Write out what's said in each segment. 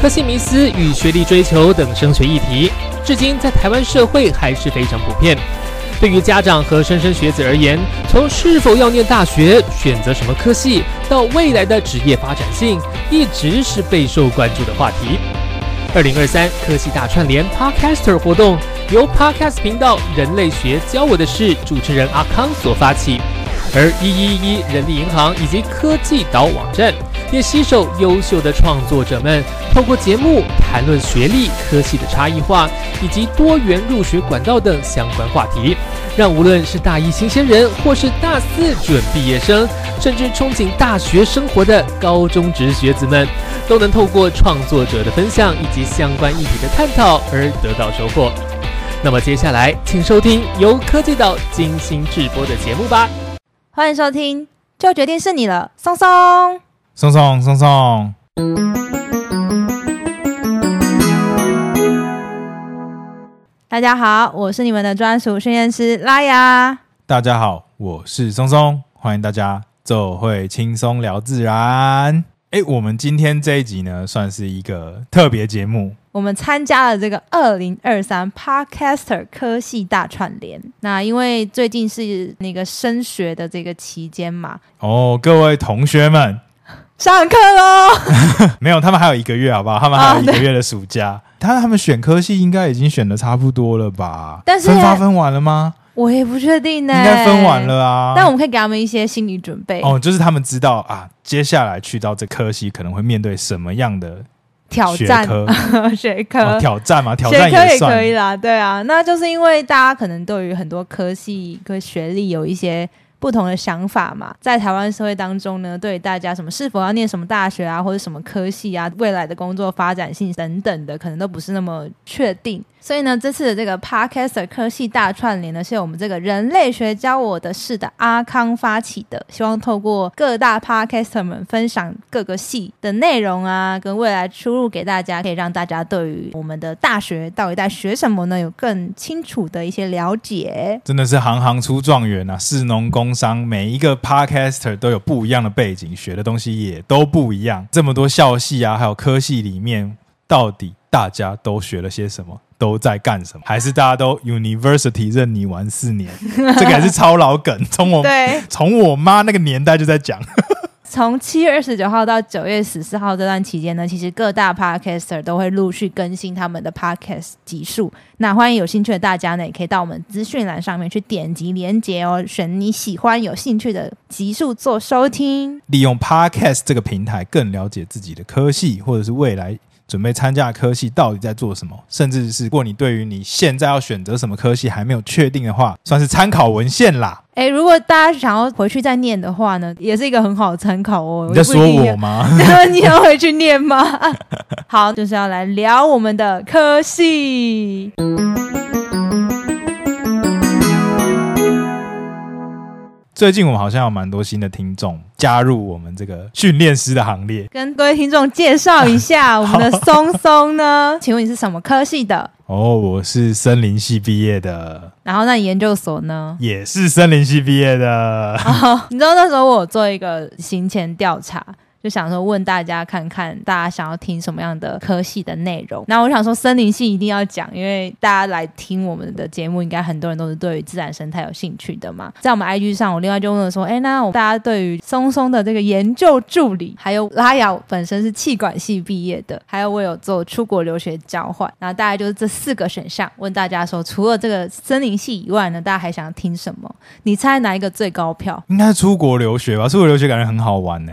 科系迷思与学历追求等升学议题，至今在台湾社会还是非常普遍。对于家长和莘莘学子而言，从是否要念大学、选择什么科系，到未来的职业发展性，一直是备受关注的话题。二零二三科系大串联 Podcaster 活动，由 Podcast 频道人类学教我的事主持人阿康所发起，而一一一人力银行以及科技岛网站。也携手优秀的创作者们，透过节目谈论学历、科系的差异化，以及多元入学管道等相关话题，让无论是大一新鲜人，或是大四准毕业生，甚至憧憬大学生活的高中职学子们，都能透过创作者的分享以及相关议题的探讨而得到收获。那么接下来，请收听由科技岛精心制播的节目吧。欢迎收听，就决定是你了，松松。松松松松，大家好，我是你们的专属训练师拉雅。大家好，我是松松，欢迎大家走会轻松聊自然。哎，我们今天这一集呢，算是一个特别节目。我们参加了这个二零二三 Podcaster 科系大串联。那因为最近是那个升学的这个期间嘛，哦，各位同学们。上课喽！没有，他们还有一个月，好不好？他们还有一个月的暑假。他他们选科系应该已经选的差不多了吧？但是分发分完了吗？我也不确定呢。应该分完了啊。但我们可以给他们一些心理准备哦，就是他们知道啊，接下来去到这科系可能会面对什么样的挑战？学科 挑战嘛，挑战也可以啦。对啊，那就是因为大家可能对于很多科系跟学历有一些。不同的想法嘛，在台湾社会当中呢，对大家什么是否要念什么大学啊，或者什么科系啊，未来的工作发展性等等的，可能都不是那么确定。所以呢，这次的这个 Podcaster 科系大串联呢，是由我们这个人类学教我的事的阿康发起的，希望透过各大 Podcaster 们分享各个系的内容啊，跟未来出入给大家，可以让大家对于我们的大学到底在学什么呢，有更清楚的一些了解。真的是行行出状元啊，士农工商，每一个 Podcaster 都有不一样的背景，学的东西也都不一样。这么多校系啊，还有科系里面，到底大家都学了些什么？都在干什么？还是大家都 University 任你玩四年？这个还是超老梗，从我从我妈那个年代就在讲。从七月二十九号到九月十四号这段期间呢，其实各大 Podcaster 都会陆续更新他们的 Podcast 集数。那欢迎有兴趣的大家呢，也可以到我们资讯栏上面去点击连接哦，选你喜欢、有兴趣的集数做收听。利用 Podcast 这个平台，更了解自己的科系或者是未来。准备参加科系到底在做什么？甚至是如果你对于你现在要选择什么科系还没有确定的话，算是参考文献啦。哎，如果大家想要回去再念的话呢，也是一个很好的参考哦。你在说我吗？你要回去念吗？好，就是要来聊我们的科系。最近我们好像有蛮多新的听众加入我们这个训练师的行列，跟各位听众介绍一下 我们的松松呢？请问你是什么科系的？哦，我是森林系毕业的。然后那你研究所呢？也是森林系毕业的。你知道那时候我做一个行前调查。就想说问大家看看，大家想要听什么样的科系的内容？那我想说森林系一定要讲，因为大家来听我们的节目，应该很多人都是对于自然生态有兴趣的嘛。在我们 IG 上，我另外就问了说，哎，那大家对于松松的这个研究助理，还有拉雅本身是气管系毕业的，还有我有做出国留学交换，那大概就是这四个选项，问大家说，除了这个森林系以外呢，大家还想要听什么？你猜哪一个最高票？应该是出国留学吧？出国留学感觉很好玩呢。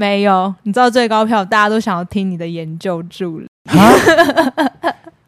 没有，你知道最高票，大家都想要听你的研究助理。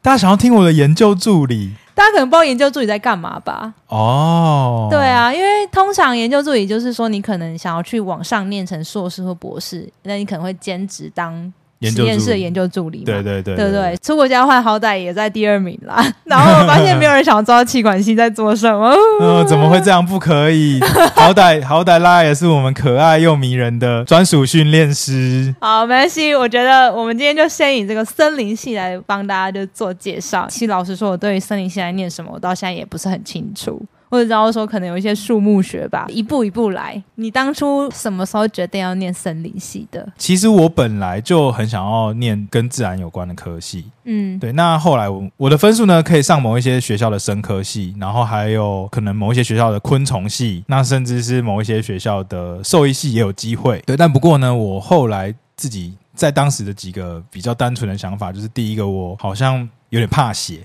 大家想要听我的研究助理，大家可能不知道研究助理在干嘛吧？哦，对啊，因为通常研究助理就是说，你可能想要去往上念成硕士或博士，那你可能会兼职当。实验室的研究助理，对对对，对对，出国交换好歹也在第二名啦。然后我发现没有人想知道气管系在做什么。嗯，怎么会这样？不可以！好歹好歹拉也是我们可爱又迷人的专属训练师。好，没关系。我觉得我们今天就先以这个森林系来帮大家就做介绍。其实老实说，我对于森林系来念什么，我到现在也不是很清楚。或者知道说可能有一些树木学吧，一步一步来。你当初什么时候决定要念森林系的？其实我本来就很想要念跟自然有关的科系，嗯，对。那后来我我的分数呢，可以上某一些学校的生科系，然后还有可能某一些学校的昆虫系，那甚至是某一些学校的兽医系也有机会。对，但不过呢，我后来自己在当时的几个比较单纯的想法，就是第一个，我好像有点怕血。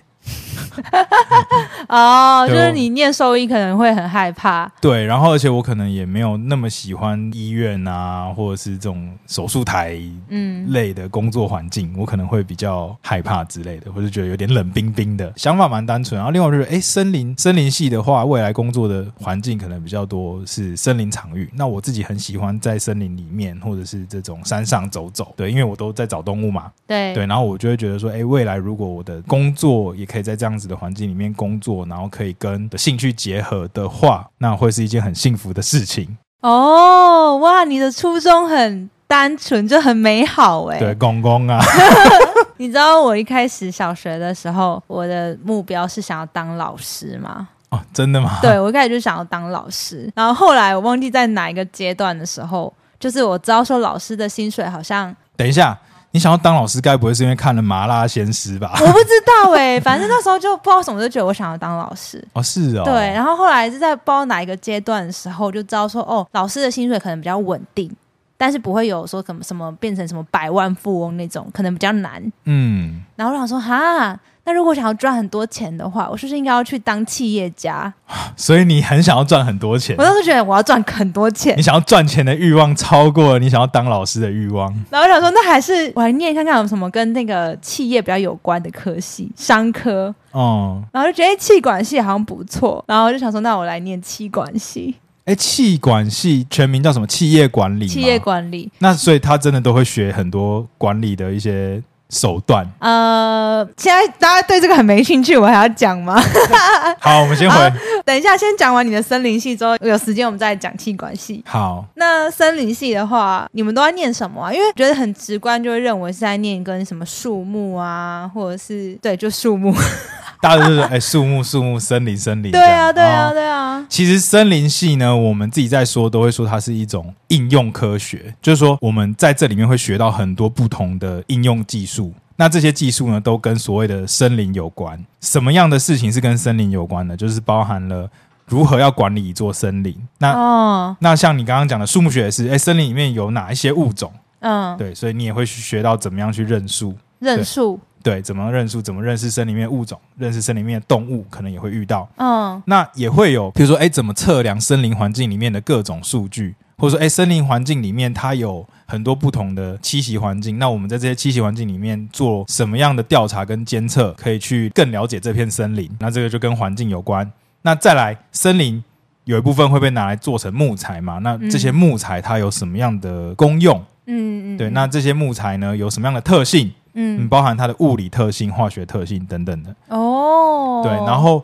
哦，就是你念兽医可能会很害怕，对，然后而且我可能也没有那么喜欢医院啊，或者是这种手术台嗯，类的工作环境，我可能会比较害怕之类的，或者觉得有点冷冰冰的。想法蛮单纯，然后另外就是，哎，森林森林系的话，未来工作的环境可能比较多是森林场域。那我自己很喜欢在森林里面，或者是这种山上走走，对，因为我都在找动物嘛，对。对，然后我就会觉得说，哎，未来如果我的工作也可以在这样子的环境里面工作，然后可以跟的兴趣结合的话，那会是一件很幸福的事情。哦，哇，你的初衷很单纯，就很美好哎。对，公公啊，你知道我一开始小学的时候，我的目标是想要当老师吗？哦，真的吗？对，我一开始就想要当老师，然后后来我忘记在哪一个阶段的时候，就是我知道说老师的薪水好像等一下，你想要当老师，该不会是因为看了《麻辣鲜师》吧？我不知道哎、反正那时候就不知道什么，就觉得我想要当老师。哦，是哦，对，然后后来是在不知道哪一个阶段的时候，就知道说哦，老师的薪水可能比较稳定，但是不会有说什么什么变成什么百万富翁那种，可能比较难。嗯，然后我想说，哈，那如果想要赚很多钱的话，我是不是应该要去当企业家？所以你很想要赚很多钱我，当时觉得我要赚很多钱你，想要赚钱的欲望超过了你想要当老师的欲望。然后我想说，那还是我来念看看有什么跟那个企业比较有关的科系，商科。哦、然后就觉得诶气管系好像不错，然后就想说，那我来念气管系，哎，气管系全名叫什么？企业管理。企业管理。那所以他真的都会学很多管理的一些手段。呃，现在大家对这个很没兴趣，我还要讲吗？好，我们先回。等一下，先讲完你的森林系之后，有时间我们再讲气管系。好，那森林系的话，你们都在念什么啊？因为觉得很直观，就会认为是在念跟什么树木啊，或者是对，就树木。大家都是哎，树木、树木、森林、森林。对啊，对啊，哦对啊。其实森林系呢，我们自己在说，都会说它是一种应用科学，就是说我们在这里面会学到很多不同的应用技术。那这些技术呢，都跟所谓的森林有关。什么样的事情是跟森林有关的？就是包含了如何要管理一座森林。那、哦，那像你刚刚讲的树木学也是，哎，森林里面有哪一些物种？嗯，对，所以你也会去学到怎么样去认树。认树，对，怎么认树，怎么认识森林里面的物种，认识森林里面的动物，可能也会遇到。嗯那也会有，比如说，哎，怎么测量森林环境里面的各种数据，或者说，哎，森林环境里面它有很多不同的栖息环境，那我们在这些栖息环境里面做什么样的调查跟监测，可以去更了解这片森林？那这个就跟环境有关。那再来，森林有一部分会被拿来做成木材嘛？那这些嗯木材它有什么样的功用？嗯嗯，对，那这些木材呢有什么样的特性？嗯，嗯包含它的物理特性、化学特性等等的。哦，对，然后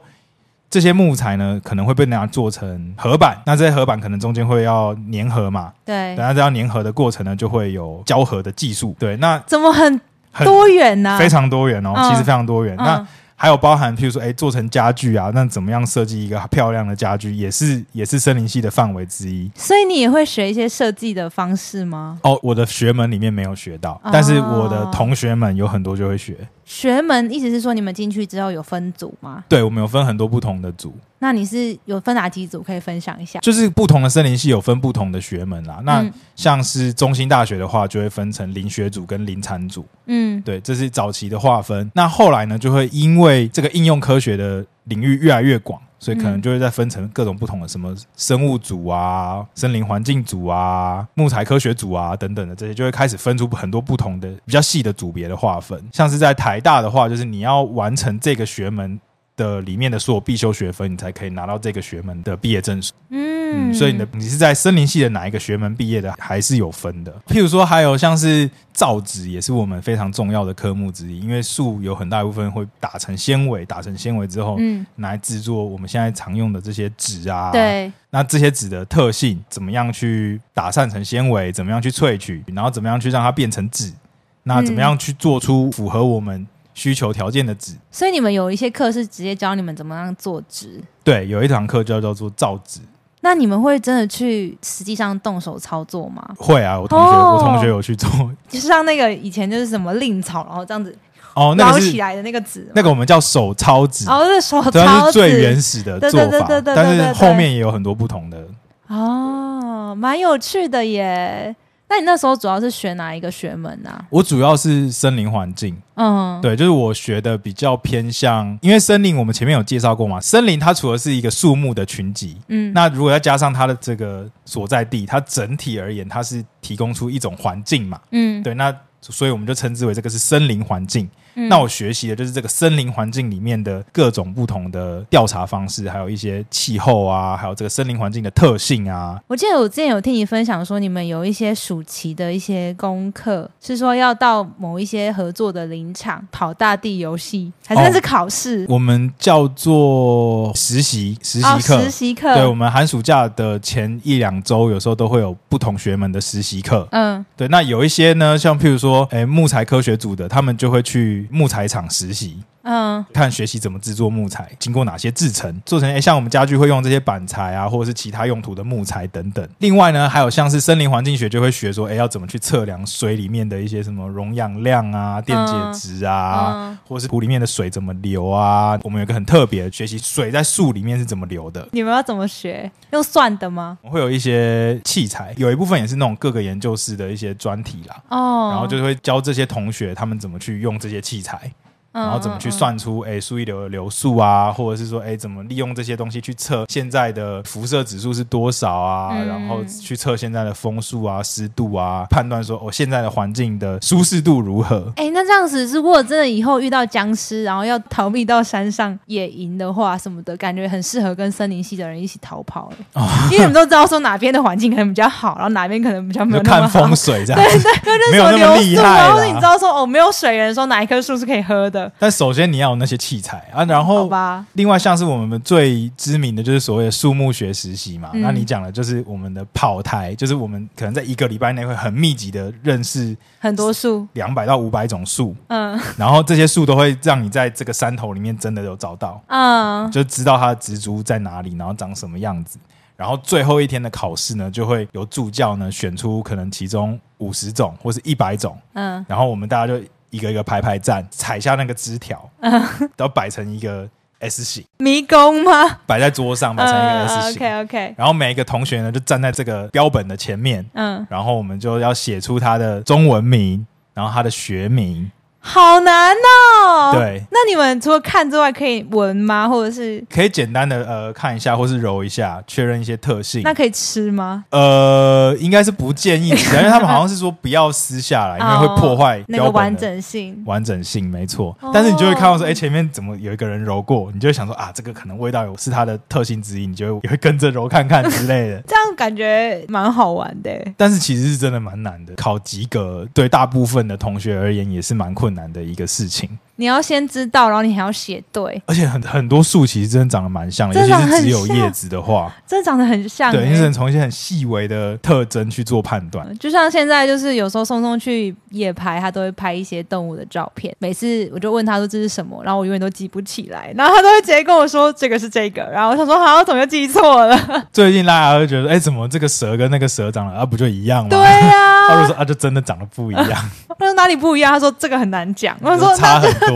这些木材呢，可能会被拿来做成合板，那这些合板可能中间会要粘合嘛，对等，下这样粘合的过程呢，就会有胶合的技术。对，那怎么很很多元呢？非常多元哦，嗯其实非常多元。那嗯还有包含，譬如说，哎，做成家具啊，那怎么样设计一个漂亮的家具，也是也是森林系的范围之一。所以你也会学一些设计的方式吗？哦，我的学门里面没有学到，哦但是我的同学们有很多就会学。学门意思是说你们进去之后有分组吗？对，我们有分很多不同的组，那你是有分哪几组可以分享一下？就是不同的森林系有分不同的学门啦。那嗯像是中兴大学的话，就会分成林学组跟林产组，嗯对，这是早期的划分。那后来呢，就会因为这个应用科学的领域越来越广，所以可能嗯就会再分成各种不同的什么生物组啊、森林环境组啊、木材科学组啊等等的这些，就会开始分出很多不同的比较细的组别的划分。像是在台大的话，就是你要完成这个学门。的里面的所有必修学分，你才可以拿到这个学门的毕业证书。嗯嗯，所以你的你是在森林系的哪一个学门毕业的，还是有分的。譬如说，还有像是造纸，也是我们非常重要的科目之一，因为树有很大一部分会打成纤维，打成纤维之后，嗯拿来制作我们现在常用的这些纸啊。，对那这些纸的特性，怎么样去打散成纤维，怎么样去萃取，然后怎么样去让它变成纸，那怎么样去做出符合我们需求条件的纸。所以你们有一些课是直接教你们怎么样做纸。对，有一堂课就叫做造纸。那你们会真的去实际上动手操作吗？会啊，我同学、哦我同学有去做。就是像那个以前就是什么令草，然后这样子哦，那个是捞起来的那个纸吗，那个我们叫手抄纸，哦，是手抄纸，是最原始的对做法对对对对，但是后面也有很多不同的。哦，蛮有趣的耶。那你那时候主要是学哪一个学门啊？我主要是森林环境，嗯，，对，就是我学的比较偏向，因为森林我们前面有介绍过嘛，森林它除了是一个树木的群集，嗯，那如果要加上它的这个所在地，它整体而言，它是提供出一种环境嘛，嗯，对，那所以我们就称之为这个是森林环境。嗯那我学习的就是这个森林环境里面的各种不同的调查方式，还有一些气候啊，还有这个森林环境的特性啊。我记得我之前有听你分享说，你们有一些暑期的一些功课，是说要到某一些合作的林场跑大地游戏，还是那是考试？我们叫做实习实习哦，课。实习课。对，我们寒暑假的前一两周，有时候都会有不同学们的实习课。嗯对，那有一些呢，像譬如说，诶，木材科学组的，他们就会去木材厂实习，嗯看学习怎么制作木材，经过哪些制成，做成诶，像我们家具会用这些板材啊，或者是其他用途的木材等等。另外呢，还有像是森林环境学就会学说，诶，要怎么去测量水里面的一些什么溶氧量啊、电解质啊，嗯，或是湖里面的水怎么流啊。我们有一个很特别的学习，水在树里面是怎么流的。你们要怎么学？用算的吗？会有一些器材，有一部分也是那种各个研究室的一些专题啦，哦，然后就会教这些同学他们怎么去用这些器材，嗯，然后怎么去嗯算出哎树液流的流速啊，或者是说哎怎么利用这些东西去测现在的辐射指数是多少啊，嗯然后去测现在的风速啊、湿度啊，判断说哦现在的环境的舒适度如何。哎、那这样子，如果真的以后遇到僵尸，然后要逃避到山上野营的话，什么的，感觉很适合跟森林系的人一起逃跑、欸。哦因为你们都知道说哪边的环境可能比较好，然后哪边可能比较没有那么好。看风水这样子，就是没有那么流害然后你知。道说哦，没有水源的时候，哪一棵树是可以喝的？但首先你要有那些器材啊，然后吧，另外，像是我们最知名的就是所谓的树木学实习嘛，嗯。那你讲的就是我们的跑台，就是我们可能在一个礼拜内会很密集的认识很多树，两百到五百种树，嗯。然后这些树都会让你在这个山头里面真的有找到，嗯，就知道它的植株在哪里，然后长什么样子。然后最后一天的考试呢，就会由助教呢选出可能其中五十种或是一百种，嗯。然后我们大家就一个一个排排站，踩下那个枝条，然后摆成一个 S 型，迷宫吗？摆在桌上，摆成一个 S 型。，OK OK，然后每一个同学呢，就站在这个标本的前面，嗯，然后我们就要写出他的中文名，然后他的学名，好难哦。。对，那你们除了看之外，可以闻吗？或者是可以简单的呃看一下，或是揉一下，确认一些特性。那可以吃吗？呃，应该是不建议吃，因为他们好像是说不要撕下来，因为会破坏哦那个完整性。完整性，没错哦。但是你就会看到说，哎，前面怎么有一个人揉过，你就会想说啊，这个可能味道有是它的特性之一，你就会也会跟着揉看看之类的。这样感觉蛮好玩的欸。但是其实是真的蛮难的，考及格对大部分的同学而言也是蛮困难的一个事情。你要先知道，然后你还要写对，而且很很多树其实真的长得蛮像的，尤其是只有叶子的话，真的长得很像欸。对，你只能从一些很细微的特征去做判断。就像现在，就是有时候松松去夜拍，他都会拍一些动物的照片。每次我就问他说这是什么，然后我永远都记不起来，然后他都会直接跟我说这个是这个，然后我想说好，我怎么又记错了？最近大家会觉得，哎，怎么这个蛇跟那个蛇长得啊不就一样吗？对呀、他就说啊，就真的长得不一样，他说哪里不一样？他说这个很难讲。我说就差很多。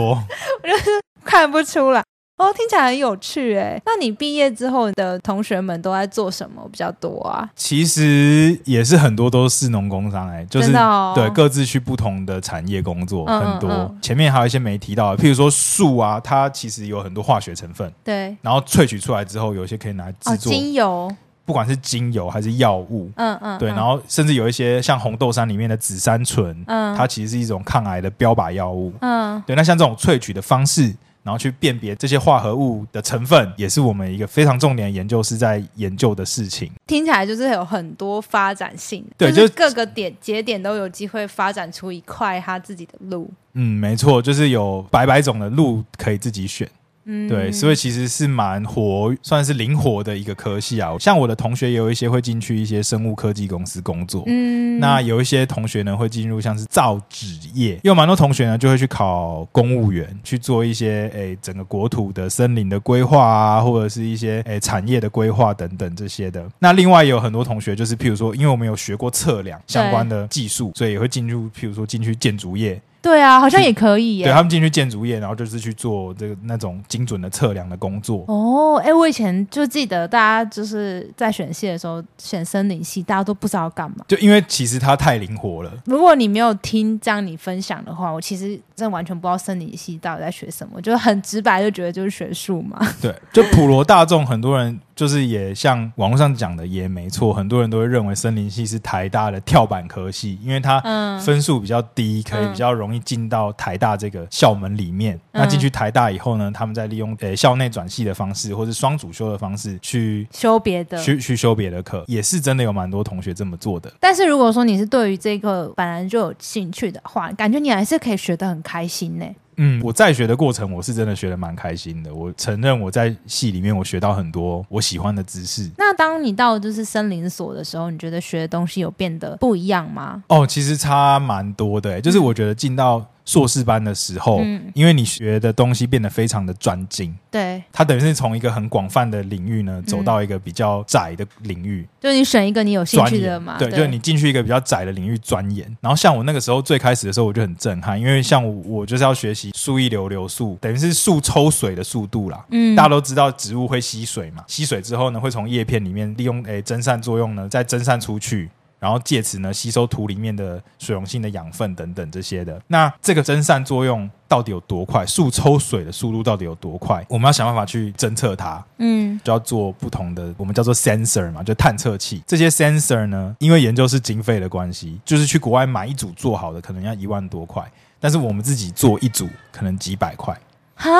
看不出来。哦，听起来很有趣哎。那你毕业之后的同学们都在做什么比较多啊？其实也是很多都是士农工商哎、就是对各自去不同的产业工作，嗯很多。嗯嗯前面还有一些没提到的，譬如说树啊，它其实有很多化学成分，对，然后萃取出来之后，有一些可以拿来制哦，作，精油，不管是精油还是药物。嗯嗯，对，嗯然后甚至有一些像红豆杉里面的紫杉醇，嗯它其实是一种抗癌的标靶药物。嗯对，那像这种萃取的方式，然后去辨别这些化合物的成分，也是我们一个非常重点的研究是在研究的事情。听起来就是有很多发展性，对就是就各个点节点都有机会发展出一块他自己的路。嗯，没错，就是有百百种的路可以自己选。嗯对，所以其实是蛮活，算是灵活的一个科系啊。像我的同学也有一些会进去一些生物科技公司工作，嗯那有一些同学呢会进入像是造纸业，也有蛮多同学呢就会去考公务员，去做一些诶整个国土的森林的规划啊，或者是一些诶产业的规划等等这些的。那另外也有很多同学就是譬如说，因为我们有学过测量相关的技术，所以也会进入譬如说进去建筑业，对啊，好像也可以耶。对他们进去建筑业，然后就是去做这个那种精准的测量的工作。哦，哎、我以前就记得大家就是在选系的时候选森林系，大家都不知道干嘛。就因为其实它太灵活了，如果你没有听这样你分享的话，我其实真的完全不知道森林系到底在学什么，就很直白就觉得就是学术嘛。对，就普罗大众很多人就是也像网络上讲的也没错，很多人都会认为森林系是台大的跳板科系，因为它嗯，分数比较低，可以嗯比较容易进到台大这个校门里面。那进去台大以后呢，他们再利用呃校内转系的方式，或是双主修的方式去。修别的。去去修别的课，也是真的有蛮多同学这么做的。但是如果说你是对于这个本来就有兴趣的话，感觉你还是可以学得很开心呢。嗯，我在学的过程，我是真的学的蛮开心的。我承认我在戏里面我学到很多我喜欢的知识。那当你到就是森林所的时候，你觉得学的东西有变得不一样吗？哦，其实差蛮多的欸，就是我觉得进到硕士班的时候，嗯因为你学的东西变得非常的专精，对，它等于是从一个很广泛的领域呢，走到一个比较窄的领域就是你选一个你有兴趣的嘛。对，就是你进去一个比较窄的领域钻研。然后像我那个时候最开始的时候，我就很震撼，因为像我我就是要学习树一流流速，等于是树抽水的速度啦。嗯大家都知道植物会吸水嘛，吸水之后呢，会从叶片里面利用诶蒸散作用呢，再蒸散出去。然后借此呢，吸收土里面的水溶性的养分等等这些的。那这个蒸散作用到底有多快？树抽水的速度到底有多快？我们要想办法去侦测它。嗯就要做不同的，我们叫做 sensor 嘛，就探测器。这些 sensor 呢，因为研究是经费的关系，就是去国外买一组做好的，可能要一万多块，但是我们自己做一组，可能几百块。哈，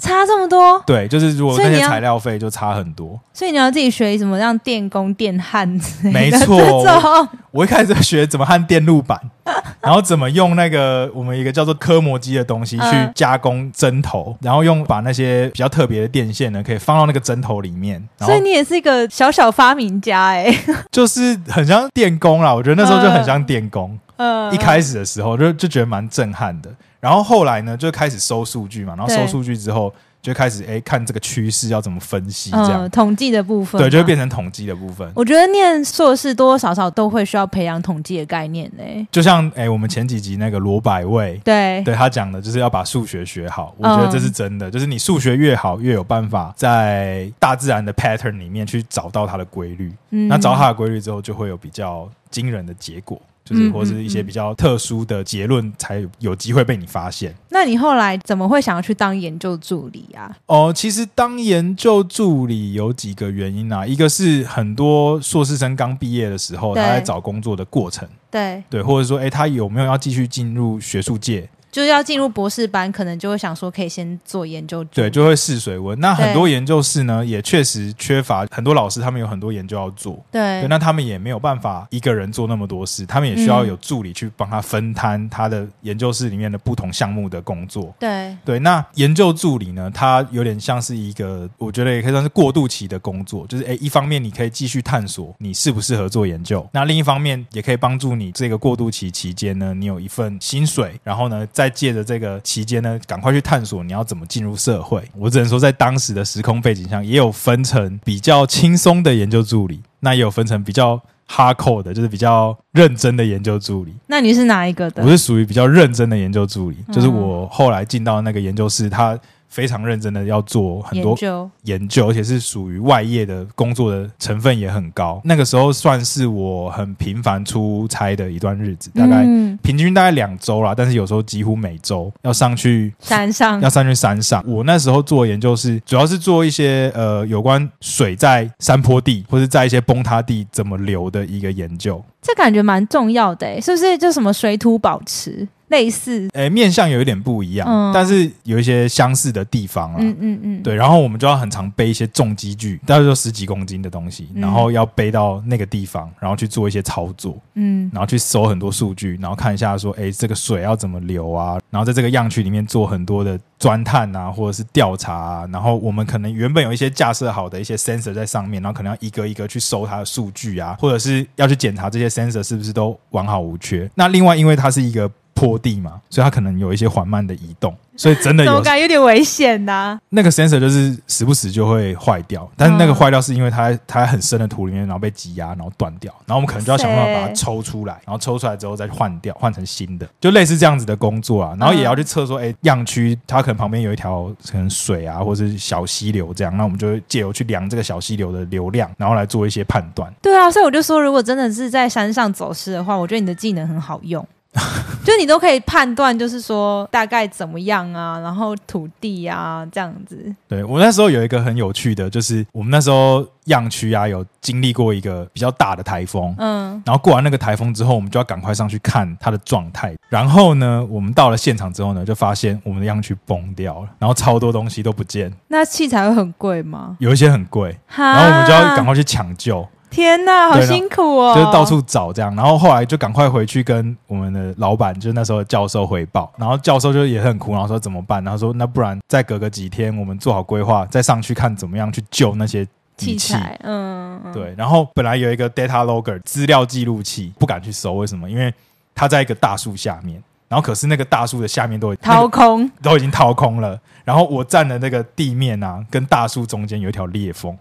差这么多，对，就是如果那些材料费就差很多。所以你要自己学什么让电工、电焊之类的没错我一开始学怎么焊电路板，然后怎么用那个我们一个叫做科磨机的东西去嗯加工针头，然后用把那些比较特别的电线呢，可以放到那个针头里面，所以你也是一个小小发明家哎、就是很像电工啦。我觉得那时候就很像电工。嗯一开始的时候就就觉得蛮震撼的，然后后来呢就开始收数据嘛，然后对收数据之后就开始哎看这个趋势要怎么分析，这样、嗯，统计的部分对，就变成统计的部分。我觉得念硕士多多少少都会需要培养统计的概念呢、就像哎我们前几集那个罗百味。对，对他讲的就是要把数学学好，我觉得这是真的。就是你数学越好，越有办法在大自然的 pattern 里面去找到它的规律。嗯那找到它的规律之后，就会有比较惊人的结果，就是嗯或是一些嗯比较特殊的结论，才有有机会被你发现。那你后来怎么会想要去当研究助理啊？哦，其实当研究助理有几个原因啊，一个是很多硕士生刚毕业的时候，他在找工作的过程，对，对，或者说，诶，他有没有要继续进入学术界，就是要进入博士班，可能就会想说可以先做研究。对，就会试水温。那很多研究室呢，也确实缺乏很多老师，他们有很多研究要做。对对，那他们也没有办法一个人做那么多事，他们也需要嗯有助理去帮他分摊他的研究室里面的不同项目的工作。对对，那研究助理呢，他有点像是一个，我觉得也可以算是过渡期的工作，就是诶，一方面你可以继续探索你适不适合做研究，那另一方面也可以帮助你这个过渡期期间呢，你有一份薪水，然后呢，再借着这个期间呢，赶快去探索你要怎么进入社会。我只能说，在当时的时空背景下，也有分成比较轻松的研究助理，那也有分成比较。哈扣的，就是比较认真的研究助理，那你是哪一个的？我是属于比较认真的研究助理，嗯就是我后来进到那个研究室，他非常认真的要做很多研究，研究，而且是属于外业的工作的成分也很高。那个时候算是我很频繁出差的一段日子，大概嗯平均大概两周啦，但是有时候几乎每周要上去。山上要上去山上，我那时候做研究是主要是做一些呃有关水在山坡地或者在一些崩塌地怎么流的一个研究。这感觉蛮重要的诶，是不是？就什么水土保持？类似，诶，面相有一点不一样，嗯但是有一些相似的地方啦。嗯嗯嗯，对，然后我们就要很常背一些重机具，大概就十几公斤的东西，嗯然后要背到那个地方，然后去做一些操作，嗯然后去搜很多数据，然后看一下说，哎，这个水要怎么流啊？然后在这个样区里面做很多的钻探啊，或者是调查啊。然后我们可能原本有一些架设好的一些 sensor 在上面，然后可能要一个一个去搜它的数据啊，或者是要去检查这些 sensor 是不是都完好无缺。那另外，因为它是一个坡地嘛，所以它可能有一些缓慢的移动，所以真的有 感觉有点危险呐？那个 sensor 就是时不时就会坏掉，但是那个嗯坏掉是因为它它在很深的土里面，然后被挤压，然后断掉，然后我们可能就要想办法把它抽出来，然后抽出来之后再换掉，换成新的，就类似这样子的工作啊。然后也要去测说，哎、样区它可能旁边有一条可能水啊，或者是小溪流这样，那我们就会借由去量这个小溪流的流量，然后来做一些判断。对啊，所以我就说，如果真的是在山上走失的话，我觉得你的技能很好用。就你都可以判断，就是说大概怎么样啊，然后土地啊这样子。对我那时候有一个很有趣的，就是我们那时候样区啊有经历过一个比较大的台风，嗯，然后过完那个台风之后，我们就要赶快上去看它的状态。然后呢，我们到了现场之后呢，就发现我们的样区崩掉了，然后超多东西都不见，那器材会很贵吗？有一些很贵，然后我们就要赶快去抢救，天哪，好辛苦哦！就是到处找这样。然后后来就赶快回去跟我们的老板，就是那时候的教授汇报。然后教授就也很苦，然后说怎么办？然后说那不然再隔个几天，我们做好规划，再上去看怎么样去救那些器。材，嗯，嗯，对，然后本来有一个 data logger 资料记录器，不敢去搜，为什么？因为它在一个大树下面，然后可是那个大树的下面都已掏空，那个都已经掏空了，然后我站的那个地面啊，跟大树中间有一条裂缝，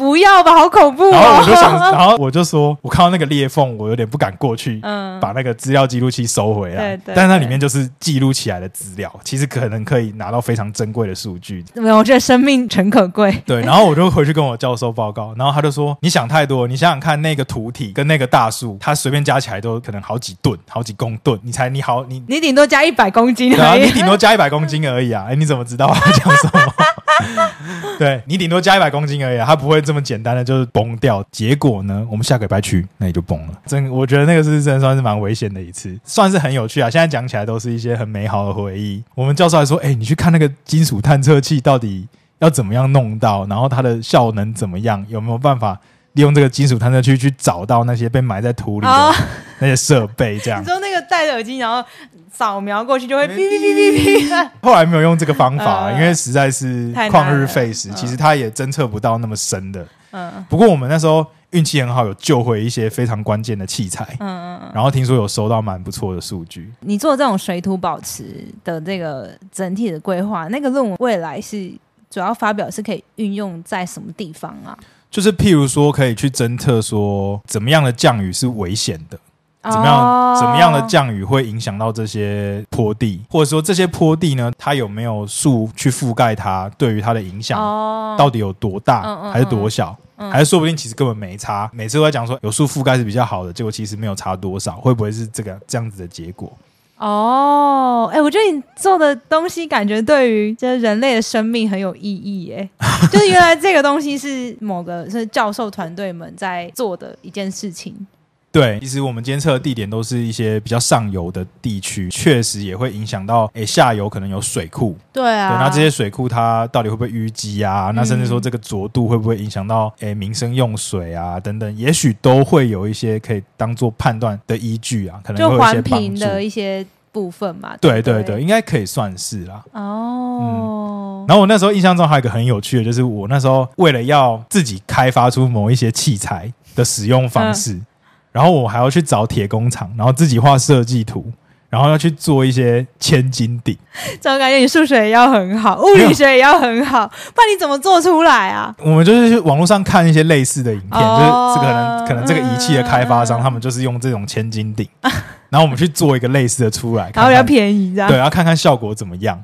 不要吧，好恐怖哦！然后我就想，然后我就说，我看到那个裂缝，我有点不敢过去。嗯，把那个资料记录器收回来，对对但是它里面就是记录起来的资料，其实可能可以拿到非常珍贵的数据。没有，我觉得生命诚可贵。对，然后我就回去跟我教授报告，然后他就说：“你想太多，你想想看，那个土体跟那个大树，它随便加起来都可能好几吨、好几公吨，你才你好你。”你顶多加一百公斤对。你顶多加一百公斤而已啊！哎，你怎么知道我讲什么？对你顶多加一百公斤而已、啊，它不会这么简单的就是崩掉。结果呢，我们下个礼拜去，那也就崩了。真，我觉得那个是真的算是蛮危险的一次，算是很有趣啊。现在讲起来都是一些很美好的回忆。我们教授还说：“哎，你去看那个金属探测器到底要怎么样弄到，然后它的效能怎么样，有没有办法？”利用这个金属探测器去找到那些被埋在土里的哦那些设备，这样你。说那个戴着耳机，然后扫描过去就会哔哔哔哔哔。后来没有用这个方法，嗯因为实在是旷日了费时，嗯其实它也侦测不到那么深的。嗯不过我们那时候运气很好，有救回一些非常关键的器材，嗯嗯。然后听说有收到蛮不错的数据。你做这种水土保持的这个整体的规划，那个论文未来是主要发表是可以运用在什么地方啊？就是譬如说，可以去侦测说怎么样的降雨是危险的，怎么样、哦怎么样的降雨会影响到这些坡地，或者说这些坡地呢，它有没有树去覆盖它，对于它的影响哦到底有多大，还是多小？嗯还是说不定其实根本没差，每次都在讲说有树覆盖是比较好的，结果其实没有差多少，会不会是这个这样子的结果？哦，哎、我觉得你做的东西感觉对于这人类的生命很有意义，哎。就是原来这个东西是某个是教授团队们在做的一件事情。对，其实我们监测的地点都是一些比较上游的地区，确实也会影响到诶下游可能有水库，对啊，对，那这些水库它到底会不会淤积啊？那甚至说这个浊度会不会影响到诶民生用水啊？等等，也许都会有一些可以当做判断的依据啊，可能就会有一些环帮的一些部分嘛。不对对？对，应该可以算是啦。哦，然后我那时候印象中还有一个很有趣的，就是我那时候为了要自己开发出某一些器材的使用方式，嗯然后我还要去找铁工厂，然后自己画设计图，然后要去做一些千斤顶。怎么感觉你数学也要很好，物理学也要很好，不然你怎么做出来啊？我们就是去网络上看一些类似的影片，哦就是这可能可能这个仪器的开发商，嗯他们就是用这种千斤顶，然后我们去做一个类似的出来，然后比较看看便宜这样。对，然后看看效果怎么样。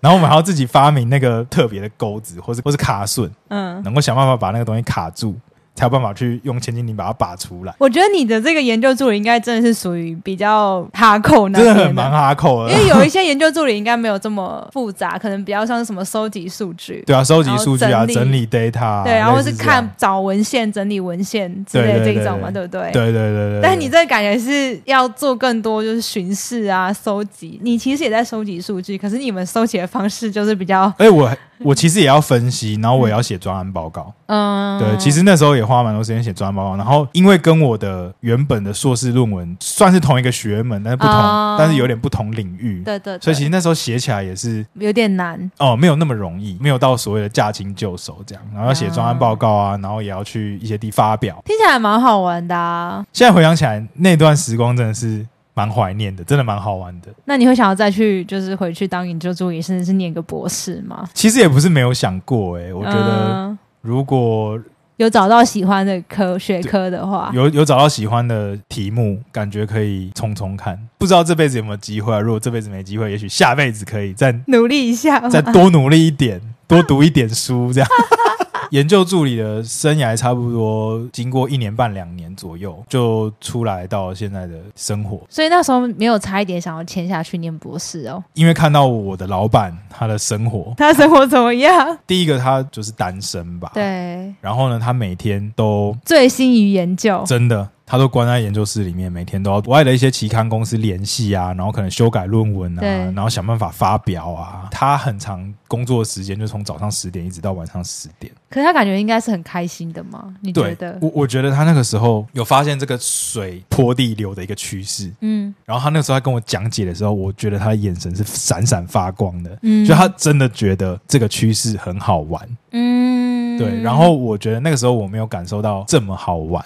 然后我们还要自己发明那个特别的钩子，或是或是卡榫，嗯，能够想办法把那个东西卡住，才有办法去用千斤顶把它拔出来，我觉得你的这个研究助理应该真的是属于比较哈扣真的很蛮哈扣的因。为有一些研究助理应该没有这么复杂，可能比较像是什么收集数据，对啊，收集数据啊，整理 data，啊对，然后是看找文献、整理文献之类的这一种嘛，对对不对？对对对对对。但是你这个感觉是要做更多，就是巡视啊、收集。你其实也在收集数据，可是你们收集的方式就是比较，哎，我 我其实也要分析，然后我也要写专案报告。嗯，对，其实那时候也花蛮多时间写专案报告，然后因为跟我的原本的硕士论文算是同一个学门，但是不同，哦但是有点不同领域。对对对，所以其实那时候写起来也是有点难。哦，没有那么容易，没有到所谓的驾轻就熟这样，然后要写专案报告啊，然后也要去一些地发表。听起来蛮好玩的啊。现在回想起来，那段时光真的是蛮怀念的，真的蛮好玩的。那你会想要再去，就是回去当研究助理，甚至是念个博士吗？其实也不是没有想过、欸，我觉得嗯如果有找到喜欢的科学科的话，有有找到喜欢的题目，感觉可以冲冲看。不知道这辈子有没有机会、啊？如果这辈子没机会，也许下辈子可以再努力一下。再多努力一点，多读一点书，这样。研究助理的生涯差不多经过一年半两年左右，就出来到现在的生活。所以那时候没有差一点想要签下去念博士哦。因为看到我的老板他的生活，他生活怎么样？第一个他就是单身吧，。对，然后呢，他每天都醉心于研究。真的，他都关在研究室里面，每天都要国外的一些期刊公司联系啊，然后可能修改论文啊，然后想办法发表啊。他很长工作时间就从早上十点一直到晚上十点。可是他感觉应该是很开心的嘛？你觉得，？我我觉得他那个时候有发现这个水坡地流的一个趋势，嗯然后他那个时候在跟我讲解的时候，我觉得他的眼神是闪闪发光的。嗯就他真的觉得这个趋势很好玩，嗯对。然后我觉得那个时候我没有感受到这么好玩，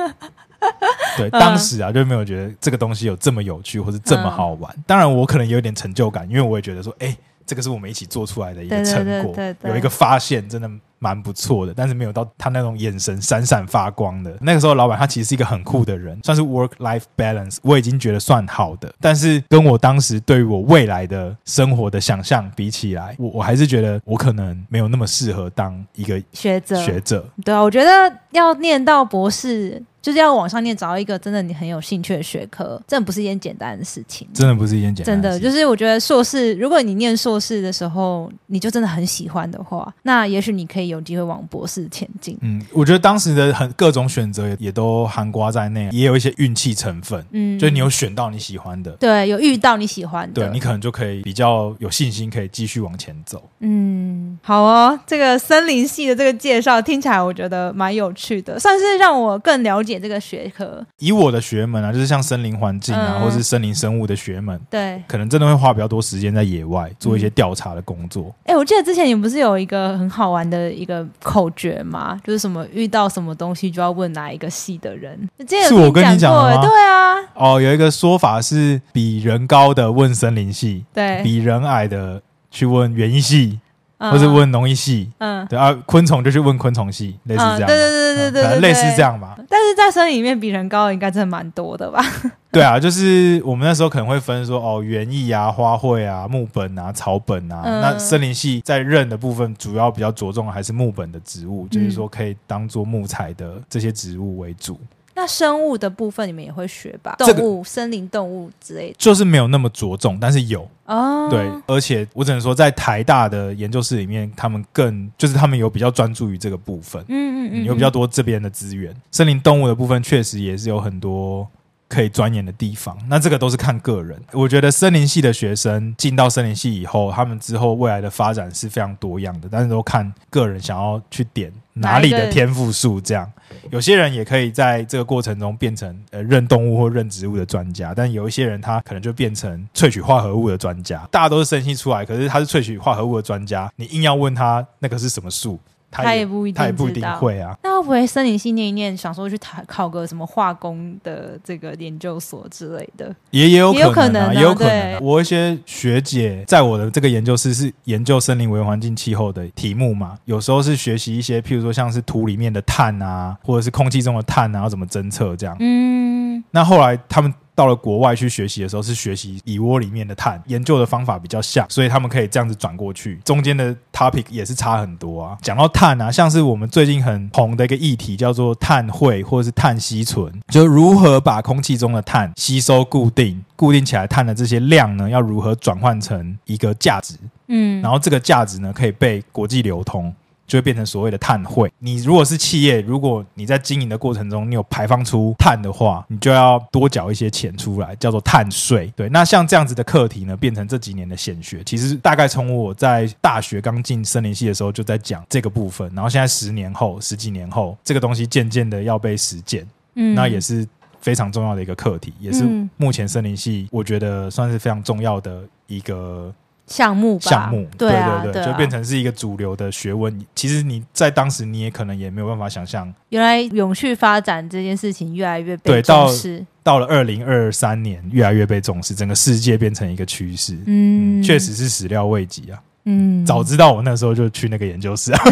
对，嗯当时啊就没有觉得这个东西有这么有趣或是这么好玩。当然，我可能有点成就感，因为我也觉得说，哎，这个是我们一起做出来的一个成果，有一个发现，真的蛮不错的。但是没有到他那种眼神闪闪发光的。那个时候，老板他其实是一个很酷的人，算是 work life balance，我已经觉得算好的。但是跟我当时对于我未来的生活的想象比起来，我我还是觉得我可能没有那么适合当一个学者，学者。对啊，我觉得要念到博士，就是要往上念，找到一个真的你很有兴趣的学科，真的不是一件简单的事情。真的不是一件简单真的，就是我觉得硕士，如果你念硕士的时候，你就真的很喜欢的话，那也许你可以有机会往博士前进。嗯，我觉得当时的很各种选择也也都含瓜在内，也有一些运气成分。嗯，就你有选到你喜欢的，对有遇到你喜欢的，对你可能就可以比较有信心，可以继续往前走。嗯，好哦，这个森林系的这个介绍听起来我觉得蛮有趣的，算是让我更了解这个学科。以我的学门啊，就是像森林环境啊，嗯或是森林生物的学门，对，可能真的会花比较多时间在野外做一些调查的工作。哎，我记得之前你不是有一个很好玩的一个口诀吗？就是什么遇到什么东西就要问哪一个系的人。之前有是我跟你讲过的吗对啊，哦，有一个说法是比人高的问森林系，对，比人矮的去问园艺系，嗯或是问农艺系。嗯。对啊，昆虫就去问昆虫系，类似这样对对对对对类似对这样吧。但是在森林里面比人高的应该真的蛮多的吧？对啊，就是我们那时候可能会分说哦，园艺啊、花卉啊、木本啊、草本啊。嗯那森林系在认的部分，主要比较着重的还是木本的植物，嗯就是说可以当做木材的这些植物为主，那生物的部分你们也会学吧？这个动物、森林动物之类的就是没有那么着重，但是有。哦。对，而且我只能说，在台大的研究室里面，他们更就是他们有比较专注于这个部分，嗯嗯嗯，有比较多这边的资源。森林动物的部分确实也是有很多可以钻研的地方，那这个都是看个人。我觉得森林系的学生进到森林系以后，他们之后未来的发展是非常多样的，但是都看个人想要去点哪里的天赋树。这样，有些人也可以在这个过程中变成呃认动物或认植物的专家，但有一些人他可能就变成萃取化合物的专家。大家都是生息出来，可是他是萃取化合物的专家，你硬要问他那个是什么树，他也不一定他也不一定会啊。那会不会森林系念一念，想说去考考个什么化工的这个研究所之类的？也也有可能啊可能啊，也有可能啊、我一些学姐在我的这个研究室是研究森林微环境气候的题目嘛，有时候是学习一些，譬如说像是土里面的碳啊，或者是空气中的碳啊，要怎么侦测这样。嗯，那后来他们。到了国外去学习的时候，是学习蚁窝里面的碳，研究的方法比较像，所以他们可以这样子转过去，中间的 topic 也是差很多啊。讲到碳啊，像是我们最近很红的一个议题叫做碳汇或者是碳吸存，就如何把空气中的碳吸收固定，固定起来碳的这些量呢，要如何转换成一个价值，嗯，然后这个价值呢可以被国际流通。就会变成所谓的碳汇。你如果是企业，如果你在经营的过程中，你有排放出碳的话，你就要多缴一些钱出来，叫做碳税。对，那像这样子的课题呢，变成这几年的显学。其实大概从我在大学刚进森林系的时候就在讲这个部分，然后现在十年后、十几年后，这个东西渐渐的要被实践，嗯那也是非常重要的一个课题，也是嗯目前森林系我觉得算是非常重要的一个项目吧，项目，对啊，对对啊就变成是一个主流的学问。其实你在当时你也可能也没有办法想象，原来永续发展这件事情越来越被重视，到了二零二三年越来越被重视，整个世界变成一个趋势。嗯，嗯，确，实是始料未及啊！嗯，早知道我那时候就去那个研究室啊。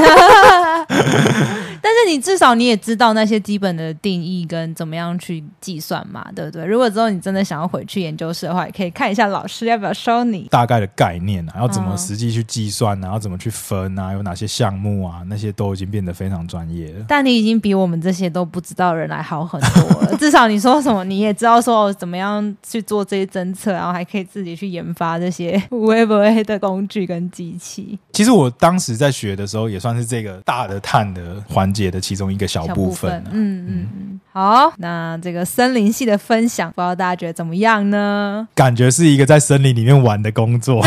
但是你至少你也知道那些基本的定义跟怎么样去计算嘛，对不对？如果之后你真的想要回去研究室的话，也可以看一下老师要不要收你。大概的概念啊，要怎么嗯实际去计算啊，要怎么去分啊，有哪些项目啊，那些都已经变得非常专业了。但你已经比我们这些都不知道的人来好很多了。至少你说什么，你也知道说哦怎么样去做这些侦测，然后还可以自己去研发这些 Web A 的工具跟机器。其实我当时在学的时候，也算是这个大的碳的环节的其中一个小部分啊。嗯嗯嗯。好，那这个森林系的分享，不知道大家觉得怎么样呢？感觉是一个在森林里面玩的工作。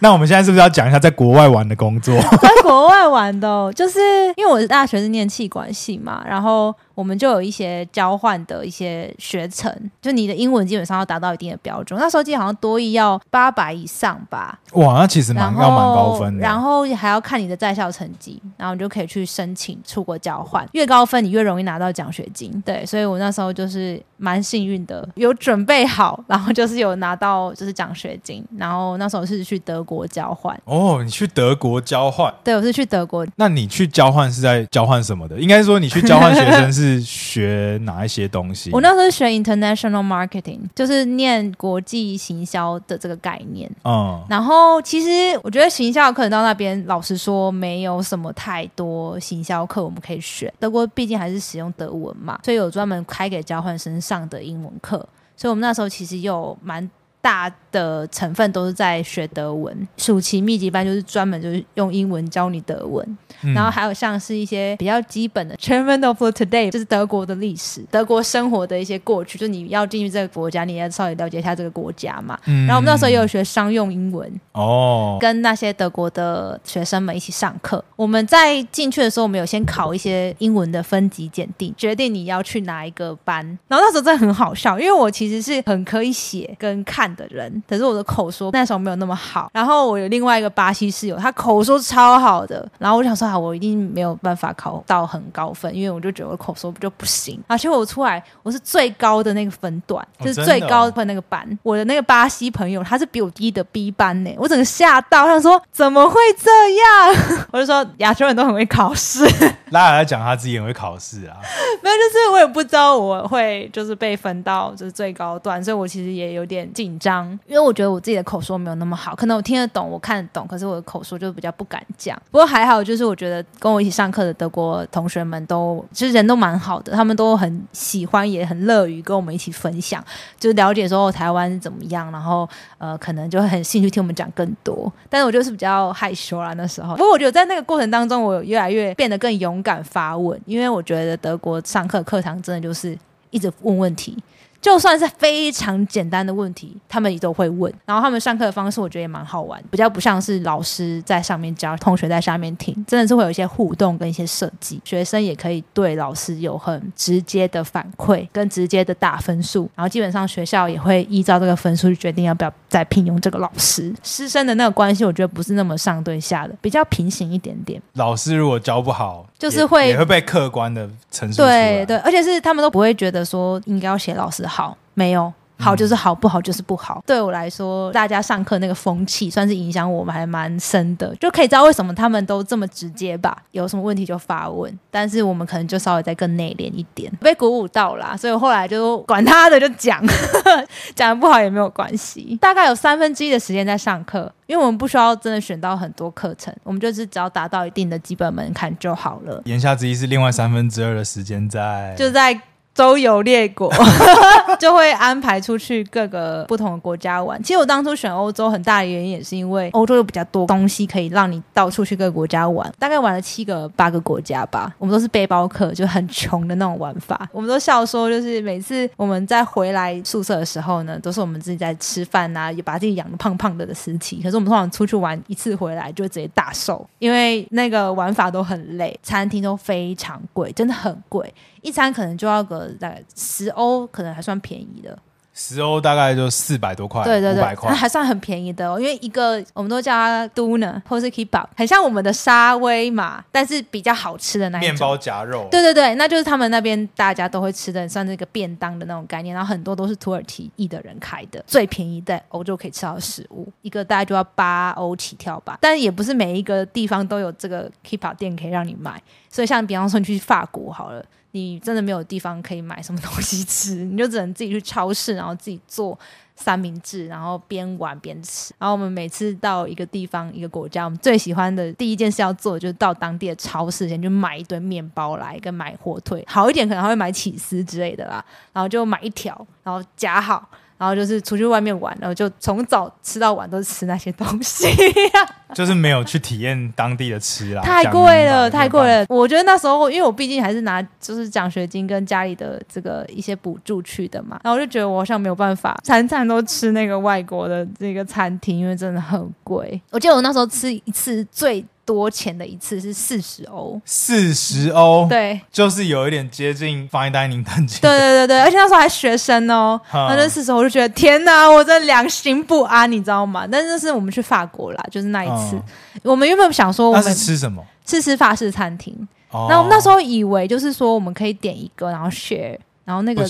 那我们现在是不是要讲一下在国外玩的工作？在国外玩的哦、就是因为我是大学是念气管系嘛，然后我们就有一些交换的一些学程，就你的英文基本上要达到一定的标准。那时候记得好像多益要八百以上吧，哇，那其实蛮要蛮高分的。然后还要看你的在校成绩，然后你就可以去申请出国交换，越高分你越容易拿到奖学金。对，所以我那时候就是蛮幸运的，有准备好，然后就是有拿到就是奖学金，然后那时候是去德国交换。哦，你去德国交换，对，我是去德国那你去交换是在交换什么的？应该说你去交换学生是学哪一些东西？我那时候学 international marketing，就是念国际行销的这个概念。嗯，然后其实我觉得行销课程到那边，老实说没有什么太多行销课我们可以选。德国毕竟还是使用德文嘛，所以有专门开给交换生上的英文课。所以我们那时候其实有蛮大的成分都是在学德文。暑期密集班就是专门就是用英文教你德文。嗯然后还有像是一些比较基本的 Chairman of Today，就是德国的历史、德国生活的一些过去，就你要进去这个国家，你要稍微了解一下这个国家嘛。嗯然后我们那时候也有学商用英文，哦，跟那些德国的学生们一起上课。我们在进去的时候，我们有先考一些英文的分级检定，决定你要去哪一个班。然后那时候真的很好笑，因为我其实是很可以写跟看的人，可是我的口说那时候没有那么好。然后我有另外一个巴西室友，他口说超好的，然后我想说啊，我一定没有办法考到很高分，因为我就觉得我口说就不行。而且我出来我是最高的那个分段，就是最高分那个班。我的那个巴西朋友他是比我低的 B 班呢，我整个吓到，我想说怎么会这样？我就说亚洲人都很会考试，拉雅在讲他自己很会考试啊。没有，就是我也不知道我会就是被分到就是最高段，所以我其实也有点紧张，因为我觉得我自己的口说没有那么好，可能我听得懂，我看得懂，可是我的口说就比较不敢讲。不过还好，就是我觉得跟我一起上课的德国同学们都其实人都蛮好的，他们都很喜欢，也很乐于跟我们一起分享，就了解说、哦、台湾是怎么样，然后呃可能就很兴趣听我们讲更多。但是我就是比较害羞啦那时候，不过我觉得在那个过程当中，我越来越变得更勇敢发问，因为我觉得德国上课课堂真的就是一直问问题。就算是非常简单的问题，他们也都会问。然后他们上课的方式，我觉得也蛮好玩，比较不像是老师在上面教，同学在下面听，真的是会有一些互动跟一些设计，学生也可以对老师有很直接的反馈跟直接的打分数。然后基本上学校也会依照这个分数去决定要不要再聘用这个老师。师生的那个关系，我觉得不是那么上对下的，比较平行一点点。老师如果教不好，就是会也会被客观的陈述。对对，而且是他们都不会觉得说应该要写老师好，没有，好就是好，不好就是不好。对我来说，大家上课那个风气算是影响我们还蛮深的，就可以知道为什么他们都这么直接吧。有什么问题就发问，但是我们可能就稍微再更内敛一点，被鼓舞到啦，所以后来就管他的就讲，讲的不好也没有关系。大概有三分之一的时间在上课，因为我们不需要真的选到很多课程，我们就是只要达到一定的基本门槛就好了。言下之意是另外三分之二的时间在就在周游列国，就会安排出去各个不同的国家玩。其实我当初选欧洲很大的原因也是因为欧洲有比较多东西可以让你到处去各个国家玩，大概玩了七个八个国家吧。我们都是背包客，就很穷的那种玩法。我们都笑说，就是每次我们在回来宿舍的时候呢，都是我们自己在吃饭啊，也把自己养的胖胖的的尸体。可是我们通常出去玩一次回来就直接大瘦，因为那个玩法都很累，餐厅都非常贵，真的很贵。一餐可能就要个大概十欧，可能还算便宜的。十欧大概就四百多块，对对对，那还算很便宜的哦。因为一个我们都叫它 doner 或是 kebab，很像我们的沙威玛，但是比较好吃的那一种。面包夹肉，对对对，那就是他们那边大家都会吃的，算是一个便当的那种概念。然后很多都是土耳其裔的人开的，最便宜在欧洲可以吃到的食物，一个大概就要八欧起跳吧。但也不是每一个地方都有这个 kebab 店可以让你买，所以像比方说你去法国好了。你真的没有地方可以买什么东西吃，你就只能自己去超市，然后自己做三明治，然后边玩边吃。然后我们每次到一个地方、一个国家，我们最喜欢的第一件事要做就是到当地的超市先去买一堆面包来，跟买火腿，好一点可能还会买起司之类的啦。然后就买一条，然后夹好，然后就是出去外面玩，然后就从早吃到晚都是吃那些东西。就是没有去体验当地的吃啦，太贵了，太贵。了。我觉得那时候，因为我毕竟还是拿就是奖学金跟家里的这个一些补助去的嘛，然后我就觉得我好像没有办法餐餐都吃那个外国的这个餐厅，因为真的很贵。我记得我那时候吃一次最多钱的一次是四十欧，四十欧，对。就是有一点接近 fine dining 等级。对对对对，而且那时候还学生哦，嗯那那四十欧我就觉得天哪，我真的良心不安，你知道吗？但是那是我们去法国啦，就是那一次，嗯我们原本想说我那们是吃什么？是吃法式餐厅，哦那我们那时候以为就是说我们可以点一个，然后 share，然后那个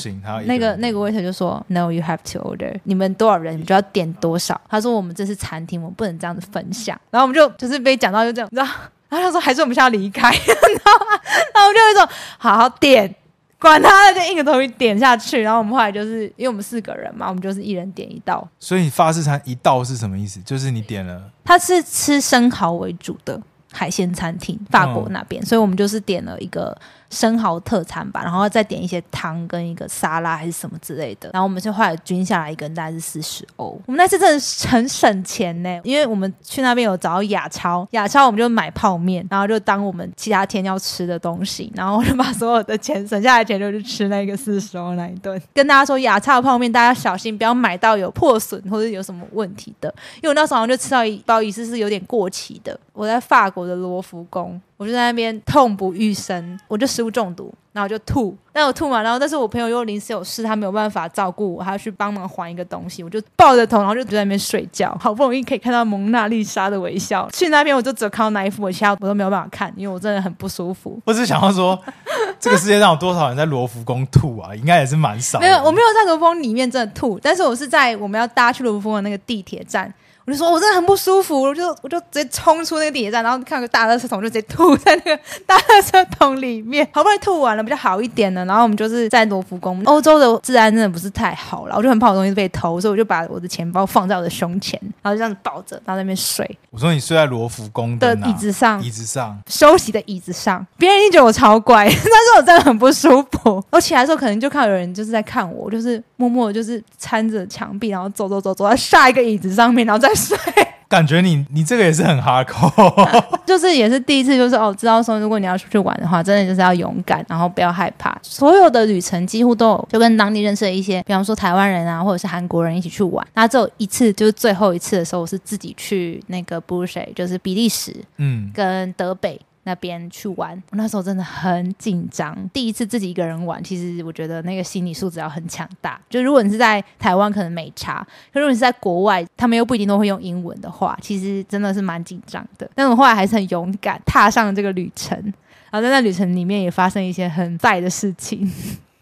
那个那个 waiter 就说 No, you have to order。你们多少人，你就要点多少。他说我们这是餐厅，我们不能这样子分享。然后我们就就是被讲到就这样，你知道？然后他说还是我们现在要离开，然后然后我们就有一种好好点。管他的，就硬着头皮点下去。然后我们后来就是因为我们四个人嘛，我们就是一人点一道。所以你法式餐一道是什么意思？就是你点了他是吃生蚝为主的海鲜餐厅，法国那边，所以我们就是点了一个生蚝特餐吧，然后再点一些汤跟一个沙拉还是什么之类的，然后我们就后来均下来一个人大概是四十欧。我们那次真的很省钱呢，因为我们去那边有找到亚超，亚超我们就买泡面，然后就当我们其他天要吃的东西，然后就把所有的钱省下来钱就去吃那个四十欧那一顿。跟大家说，亚超的泡面大家小心不要买到有破损或者有什么问题的，因为我那时候好像就吃到一包意思是有点过期的。我在法国的罗浮宫，我就在那边痛不欲生，我就食物中毒，然后就吐，那我吐嘛，然后但是我朋友又临时有事，他没有办法照顾我，他要去帮忙还一个东西，我就抱着头，然后就在那边睡觉，好不容易可以看到蒙娜丽莎的微笑。去那边我就只有看到那一幅，我其他我都没有办法看，因为我真的很不舒服。我只想要说，这个世界上有多少人在罗浮宫吐啊？应该也是蛮少。没有，我没有在罗浮宫里面真的吐，但是我是在我们要搭去罗浮宫的那个地铁站。我就说，我真的很不舒服，我就我就直接冲出那个地铁站，然后看个大垃圾桶，我就直接吐在那个大垃圾桶里面。好不容易吐完了，比较好一点了。然后我们就是在罗浮宫，欧洲的治安真的不是太好了，我就很怕我东西被偷，所以我就把我的钱包放在我的胸前，然后就这样子抱着，然后在那边睡我说你睡在罗浮宫的椅子上椅。子上，休息的椅子上，别人一定觉得我超乖，但是我真的很不舒服。我起来的时候，可能就看到有人就是在看我，就是默默地就是搀着墙壁，然后走走走走到下一个椅子上面，然后再睡。感觉你你这个也是很 hardcore。就是也是第一次，就是哦，知道说如果你要出去玩的话，真的就是要勇敢，然后不要害怕。所有的旅程几乎都有就跟当地认识的一些，比方说台湾人啊，或者是韩国人一起去玩。那只有一次，就是最后一次的时候，我是自己去那个 b u s h 就是比利时嗯，跟德北。那边去玩，我那时候真的很紧张，第一次自己一个人玩，其实我觉得那个心理素质要很强大。就如果你是在台湾，可能没差；可如果你是在国外，他们又不一定都会用英文的话，其实真的是蛮紧张的。但我后来还是很勇敢，踏上了这个旅程。然后在那旅程里面也发生一些很在的事情。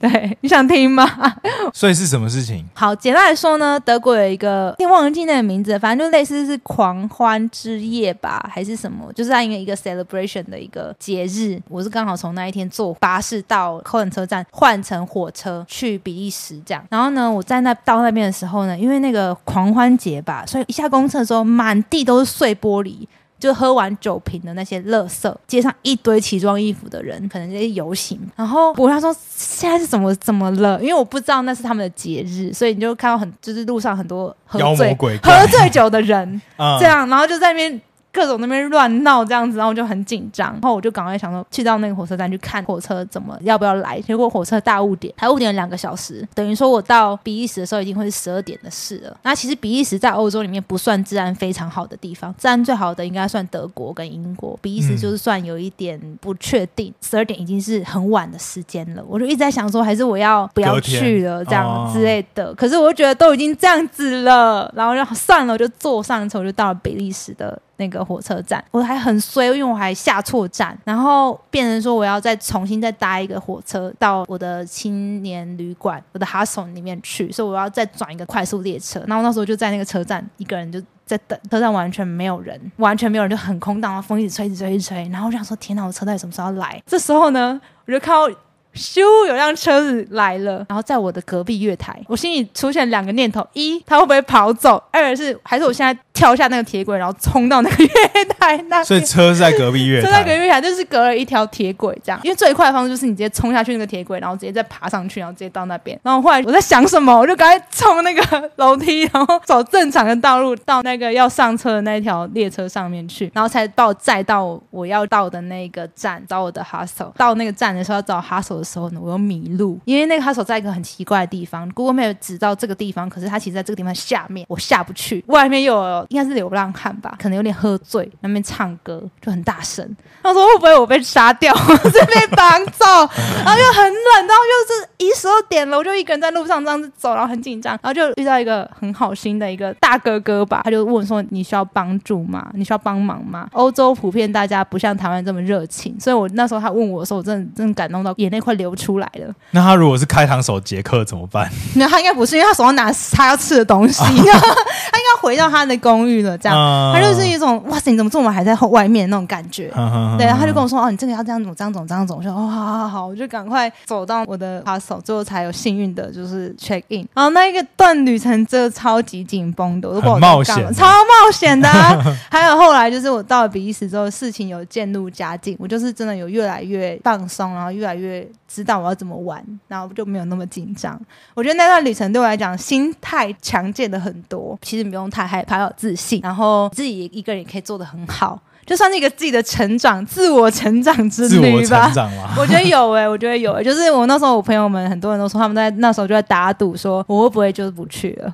对，你想听吗？所以是什么事情？好，简单来说呢，德国有一个，你忘记那个名字，反正就类似是狂欢之夜吧，还是什么，就是在一个一个 celebration 的一个节日。我是刚好从那一天坐巴士到科恩车站，换成火车去比利时这样。然后呢，我在那到那边的时候呢，因为那个狂欢节吧，所以一下公车的时候，满地都是碎玻璃。就喝完酒瓶的那些垃圾，街上一堆奇装异服的人，可能在游行。然后我跟他说现在是怎么怎么了？因为我不知道那是他们的节日，所以你就看到很就是路上很多喝妖醉喝醉酒的人啊 这样，然后就在那边。各种那边乱闹这样子，然后我就很紧张，然后我就赶快想说去到那个火车站去看火车怎么要不要来。结果火车大误点，还误点了两个小时，等于说我到比利时的时候已经会是十二点的事了。那其实比利时在欧洲里面不算治安非常好的地方，治安最好的应该算德国跟英国，比利时嗯就是算有一点不确定。十二点已经是很晚的时间了，我就一直在想说，还是我要不要去了这样哦之类的。可是我就觉得都已经这样子了，然后就算了，我就坐上车，我就到了比利时的那个火车站，我还很衰，因为我还下错站，然后变成说我要再重新再搭一个火车到我的青年旅馆，我的 hostel 里面去，所以我要再转一个快速列车。然后那时候就在那个车站一个人就。在等车站完全没有人，完全没有人，就很空荡，然后风一直吹，一直吹，一直吹。然后我想说：天哪，我车到底什么时候来？这时候呢，我就看到咻，有辆车子来了，然后在我的隔壁月台，我心里出现两个念头：一，他会不会跑走；二是还是我现在跳下那个铁轨，然后冲到那个月台那。所以车是在隔壁月车在隔，壁月台，就是隔了一条铁轨这样。因为最快的方式就是你直接冲下去那个铁轨，然后直接再爬上去，然后直接到那边。然后后来我在想什么，我就赶快冲那个楼梯，然后走正常的道路到那个要上车的那条列车上面去，然后才把我载到我要到的那个站，找我的 hostel。到那个站的时候要找 hostel 的时候呢，我又迷路，因为那个 hostel 在一个很奇怪的地方，Google Map 指到这个地方，可是它其实在这个地方下面，我下不去。外面又有应该是流浪汉吧，可能有点喝醉，那边唱歌就很大声。他说会不会我被杀掉，或是被绑走？然后又很冷，然后又是一十二点了，我就一个人在路上这样子走，然后很紧张，然后就遇到一个很好心的一个大哥哥吧，他就问说你需要帮助吗？你需要帮忙吗？欧洲普遍大家不像台湾这么热情，所以我那时候他问我的时候，我真的真的感动到眼泪快流出来了。那他如果是开膛手杰克怎么办？那他应该不是，因为他手上拿他要吃的东西，他应该回到他的公寓了，这样。嗯他就是一种哇塞，你怎么这么晚还在后外面那种感觉。嗯对，然后他就跟我说：“哦，你这个要这样走，这样走，这样走。”我说：“哦，好好好，我就赶快走到我的 hostel，最后才有幸运的就是 check in。然后那一个段旅程真的超级紧绷的，我都不知道我在很冒险超冒险的啊、还有后来就是我到了比利时之后，事情有渐入佳境，我就是真的有越来越放松，然后越来越知道我要怎么玩，然后就没有那么紧张。我觉得那段旅程对我来讲，心态强健的很多。其实你不用太害怕，自信，然后自己一个人也可以做得很好，就算是一个自己的成长、自我成长之旅吧成。长嘛，我觉得有哎、我觉得有、欸，就是我那时候我朋友们很多人都说他们在那时候就在打赌，说我会不会就是不去了。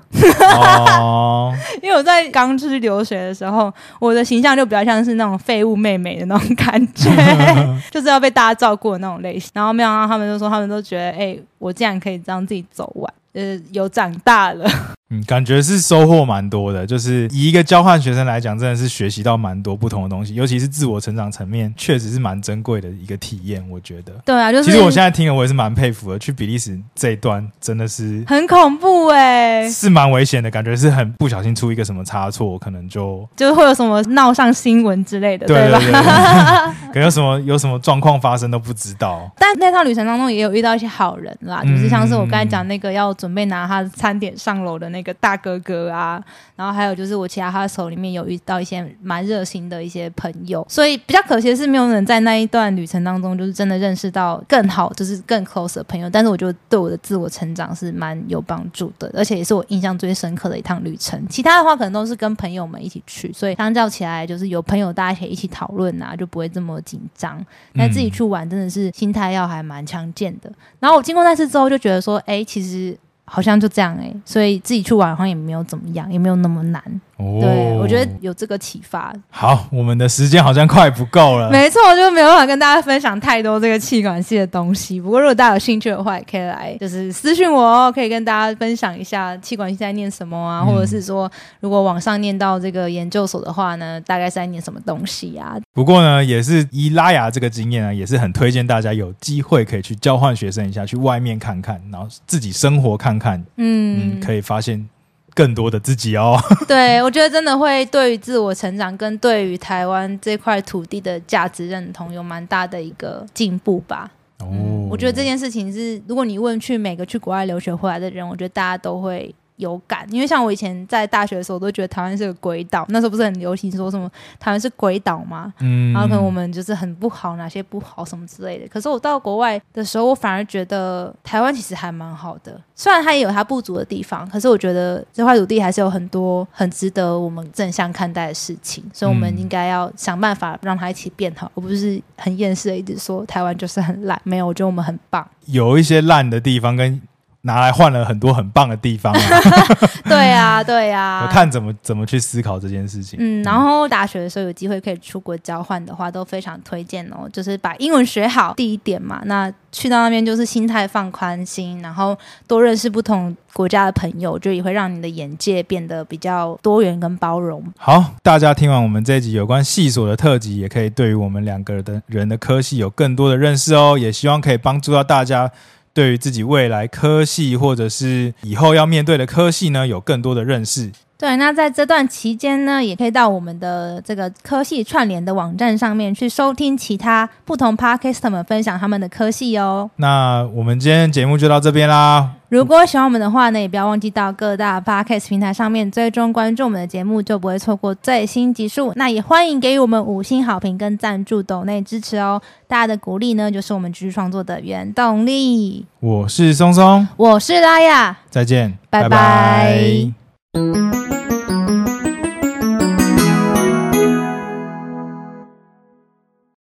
哦，因为我在刚出去留学的时候，我的形象就比较像是那种废物妹妹的那种感觉，就是要被大家照顾的那种类型。然后没想到他们就说，他们都觉得，哎、我竟然可以让自己走完，呃，有长大了。嗯，感觉是收获蛮多的。就是以一个交换学生来讲，真的是学习到蛮多不同的东西，尤其是自我成长层面，确实是蛮珍贵的一个体验。我觉得，对啊，就是其实我现在听了，我也是蛮佩服的。去比利时这一段真的是很恐怖哎、是蛮危险的，感觉是很不小心出一个什么差错，可能就就是会有什么闹上新闻之类的，吧？对对对，对 可能有什么有什么状况发生都不知道。但那趟旅程当中也有遇到一些好人啦，嗯就是像是我刚才讲那个要准准备拿他餐点上楼的那个大哥哥啊，然后还有就是我其他他手里面有遇到一些蛮热心的一些朋友，所以比较可惜的是没有人在那一段旅程当中就是真的认识到更好，就是更 close 的朋友，但是我觉得对我的自我成长是蛮有帮助的，而且也是我印象最深刻的一趟旅程。其他的话可能都是跟朋友们一起去，所以相较起来就是有朋友大家可以一起讨论啊，就不会这么紧张。那自己去玩真的是心态要还蛮强健的。然后我经过那次之后就觉得说，哎，其实好像就这样哎、所以自己去玩好像也没有怎么样，也没有那么难。哦对我觉得有这个启发。好，我们的时间好像快不够了。没错，就没有办法跟大家分享太多这个气管系的东西。不过如果大家有兴趣的话，也可以来就是私信我哦，可以跟大家分享一下气管系在念什么啊，嗯或者是说如果网上念到这个研究所的话呢，大概是在念什么东西啊？不过呢，也是以拉雅这个经验啊，也是很推荐大家有机会可以去交换学生一下，去外面看看，然后自己生活看看，嗯，嗯，可以发现更多的自己哦。对，我觉得真的会对于自我成长跟对于台湾这块土地的价值认同有蛮大的一个进步吧。哦嗯，我觉得这件事情是，如果你问去每个去国外留学回来的人，我觉得大家都会有感。因为像我以前在大学的时候，我都觉得台湾是个鬼岛，那时候不是很流行说什么台湾是鬼岛吗？嗯然后可能我们就是很不好，哪些不好什么之类的。可是我到国外的时候，我反而觉得台湾其实还蛮好的，虽然它也有它不足的地方，可是我觉得这块土地还是有很多很值得我们正向看待的事情，所以我们嗯应该要想办法让它一起变好，而不是很厌世的一直说台湾就是很烂。没有，我觉得我们很棒。有一些烂的地方跟拿来换了很多很棒的地方、啊，对啊，对啊，我看怎么怎么去思考这件事情。嗯，然后大学的时候有机会可以出国交换的话，都非常推荐哦。就是把英文学好，第一点嘛。那去到那边就是心态放宽心，然后多认识不同国家的朋友，就也会让你的眼界变得比较多元跟包容。好，大家听完我们这一集有关系所的特辑，也可以对于我们两个的人的科系有更多的认识哦。也希望可以帮助到大家对于自己未来科系或者是以后要面对的科系呢，有更多的认识。对，那在这段期间呢，也可以到我们的这个科系串联的网站上面去收听其他不同 podcast 们分享他们的科系哦。那我们今天节目就到这边啦。如果喜欢我们的话呢，也不要忘记到各大 podcast 平台上面追踪关注我们的节目，就不会错过最新集数。那也欢迎给予我们五星好评跟赞助抖内支持哦，大家的鼓励呢，就是我们继续创作的原动力。我是松松，我是拉雅，再见，拜拜 Thank you.